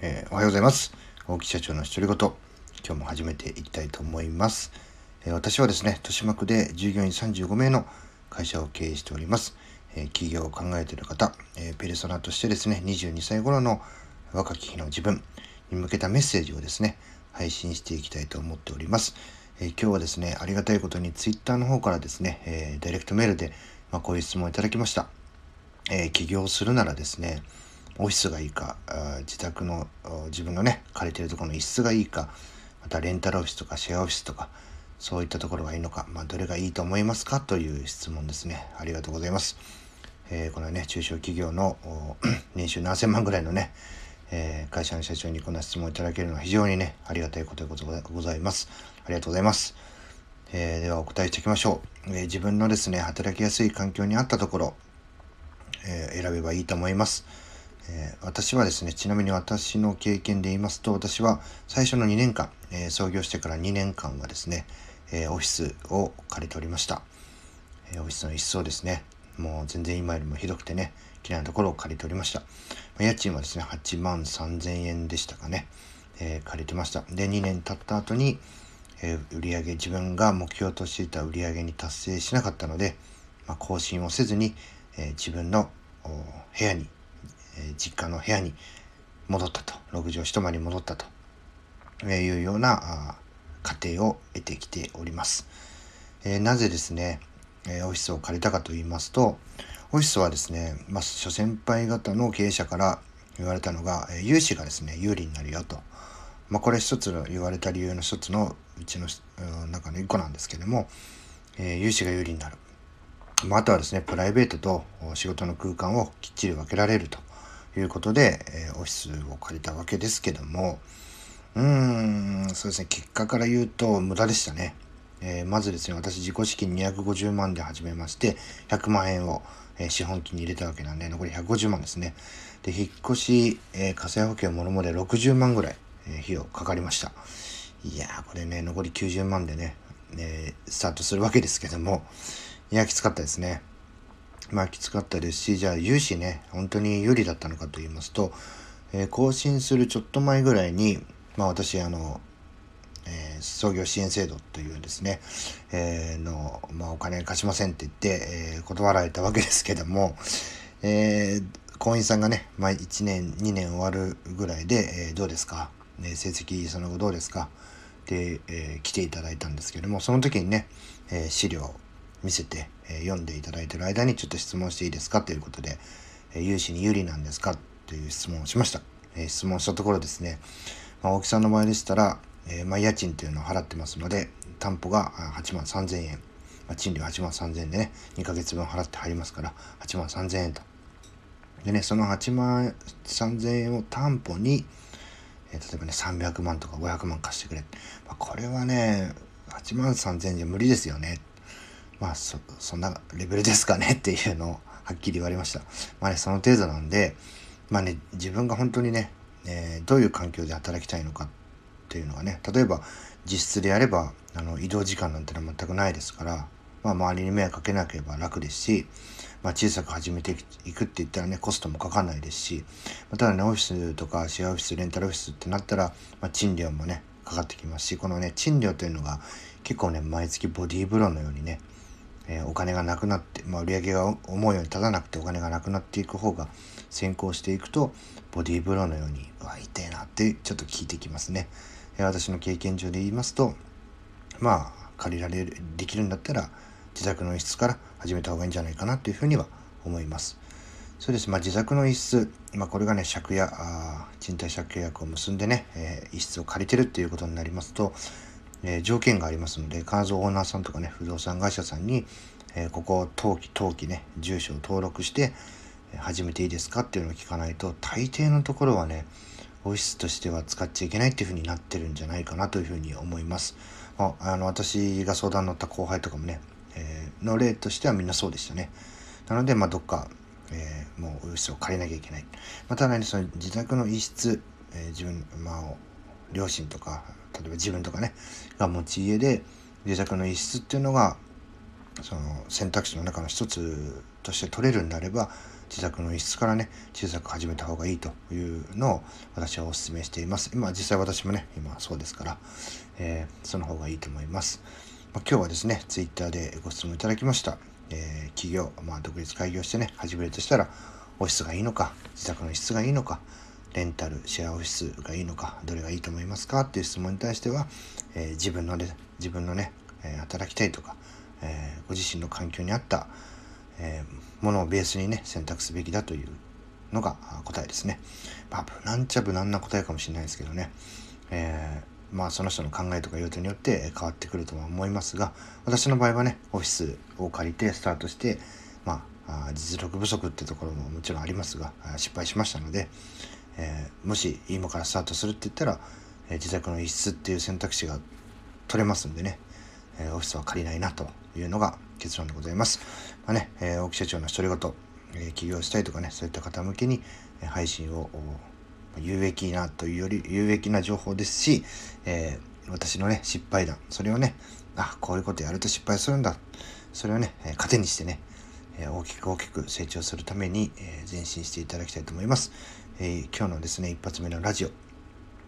えー、おはようございます。大木社長の独り言。今日も始めていきたいと思います。えー、私はですね、豊島区で従業員35名の会社を経営しております。えー、企業を考えている方、えペルソナとしてですね、22歳頃の若き日の自分に向けたメッセージをですね、配信していきたいと思っております。え今日はですね、ありがたいことに Twitter の方からですね、えダイレクトメールで、まあ、こういう質問をいただきました。え起業するならですね、オフィスがいいか、自宅の自分のね、借りてるところの一室がいいか、またレンタルオフィスとかシェアオフィスとか、そういったところがいいのか、まあ、どれがいいと思いますか？という質問ですね。ありがとうございます。えー、このね、中小企業の 年収何千万ぐらいのね、えー、会社の社長にこんな質問をいただけるのは非常にね、ありがたいことでございます。ありがとうございます。えー、ではお答えしていきましょう、え自分のですね、働きやすい環境にあったところ、え選べばいいと思います。え、私はですね、ちなみに私の経験で言いますと、私は最初の2年間、えー、創業してから2年間はですね、えー、オフィスを借りておりました。えオフィスの一層ですね、もう全然今よりもひどくてね、嫌いなところを借りておりました。ま、家賃はですね、8万3000円でしたかね、え借りてました。で、2年経った後に、え売上自分が目標としていた売上に達成しなかったので、まあ、更新をせずに、え自分の部屋に実家の部屋に戻ったと6畳一間に戻ったというような過程を得てきております。えなぜですね、えオフィスを借りたかと言いますとオフィスはですね、まあ、諸先輩方の経営者から言われたのが、え融資がですね有利になるよと。まあ、これ一つの言われた理由の一つのうちの中の一個なんですけども、え、融資が有利になる。まあ、あとはですね、プライベートと仕事の空間をきっちり分けられると。いうことで、えー、オフィスを借りたわけですけども、うーん、そうですね、結果から言うと無駄でしたね。えー、まずですね、私自己資金250万で始めまして、100万円を、えー、資本金に入れたわけなんで、残り150万ですね。で、引っ越し、えー、火災保険もろもろで60万ぐらい、えー、費用かかりました。いやー、これね、残り90万でね、えー、スタートするわけですけども、いや、きつかったですね。まあきつかったですし、じゃあ融資ね、本当に有利だったのかと言いますと、えー、更新するちょっと前ぐらいに、まあ私、あの、えー、創業支援制度というですね、えー、の、まあお金貸しませんって言って、えー、断られたわけですけども、えー、婚姻さんがね、まあ1年、2年終わるぐらいで、えー、どうですか、ね、成績その後どうですか？で、えー、来ていただいたんですけども、その時にね、えー、資料見せて、え読んでいただいてる間にちょっと質問していいですかということで、え融資に有利なんですかという質問をしました。え質問したところですね、まあ、大木さんの場合でしたら、えまあ、家賃というのを払ってますので、担保が8万3000円、まあ、賃料8万3000円でね、2ヶ月分払って入りますから、8万3000円と。でね、その8万3000円を担保に、えー、例えばね、300万とか500万貸してくれ。まあ、これはね、8万3000円じゃ無理ですよね。まあそ、そんなレベルですかねっていうのをはっきり言われました。まあね、その程度なんで、まあね、自分が本当にね、えー、どういう環境で働きたいのかっていうのはね、例えば実質でやれば、あの、移動時間なんてのは全くないですから、まあ、周りに迷惑かけなければ楽ですし、まあ、小さく始めていくって言ったらね、コストもかかんないですし、まあ、ただね、オフィスとかシェアオフィス、レンタルオフィスってなったら、まあ、賃料もね、かかってきますし、このね、賃料というのが結構ね、毎月ボディーブローのようにね、え、お金がなくなって、まあ、売り上げが思うように立たなくてお金がなくなっていく方が先行していくとボディーブローのようにうわ痛いなってちょっと聞いてきますね、え、私の経験上で言いますとまあ借りられるできるんだったら自宅の一室から始めた方がいいんじゃないかなというふうには思いますそうです。まあ、自宅の一室、まあ、これがね、借家、賃貸借契約を結んでね、えー、一室を借りてるっていうことになりますと、えー、条件がありますので、必ずオーナーさんとかね、不動産会社さんに、えー、ここを登記、登記ね、住所を登録して、始めていいですかっていうのを聞かないと、大抵のところはね、オフィスとしては使っちゃいけないっていうふうになってるんじゃないかなというふうに思います。ああの私が相談に乗った後輩とかもね、えー、の例としてはみんなそうでしたね。なので、まあ、どっか、えー、もうオフィスを借りなきゃいけない。またね、その自宅の一室、えー、自分、まあ、両親とか例えば自分とかねが持ち家で自宅の一室っていうのがその選択肢の中の一つとして取れるんであれば自宅の一室からね小さく始めた方がいいというのを私はお勧めしています。今実際私もね今そうですから、えー、その方がいいと思います、まあ、今日はですね Twitter でご質問いただきました、えー、企業、まあ、独立開業してね始めるとしたらオフィスがいいのか自宅の一室がいいのかレンタルシェアオフィスがいいのかどれがいいと思いますか？っていう質問に対しては、えー、自分のね自分のね、え働きたいとか、えご自身の環境に合った、えものをベースにね選択すべきだというのが答えですね。まあ、無難ちゃ無難な答えかもしれないですけどね。えー、まあその人の考えとか用途によって変わってくるとは思いますが私の場合はねオフィスを借りてスタートしてまあ実力不足ってところももちろんありますが失敗しましたので、えー、もし今からスタートするって言ったら、えー、自宅の一室っていう選択肢が取れますんでね、えー、オフィスは借りないなというのが結論でございます。まあね、えー、大木社長の独り言、えー、起業したいとかね、そういった方向けに、配信を有益なというより有益な情報ですし、えー、私のね、失敗談、それをね、あ、こういうことやると失敗するんだ。それをね、え、糧にしてね、大きく大きく成長するために、前進していただきたいと思います。え今日のですね、一発目のラジオ、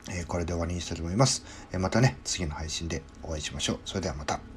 えこれで終わりにしたいと思います。えまたね、次の配信でお会いしましょう。それではまた。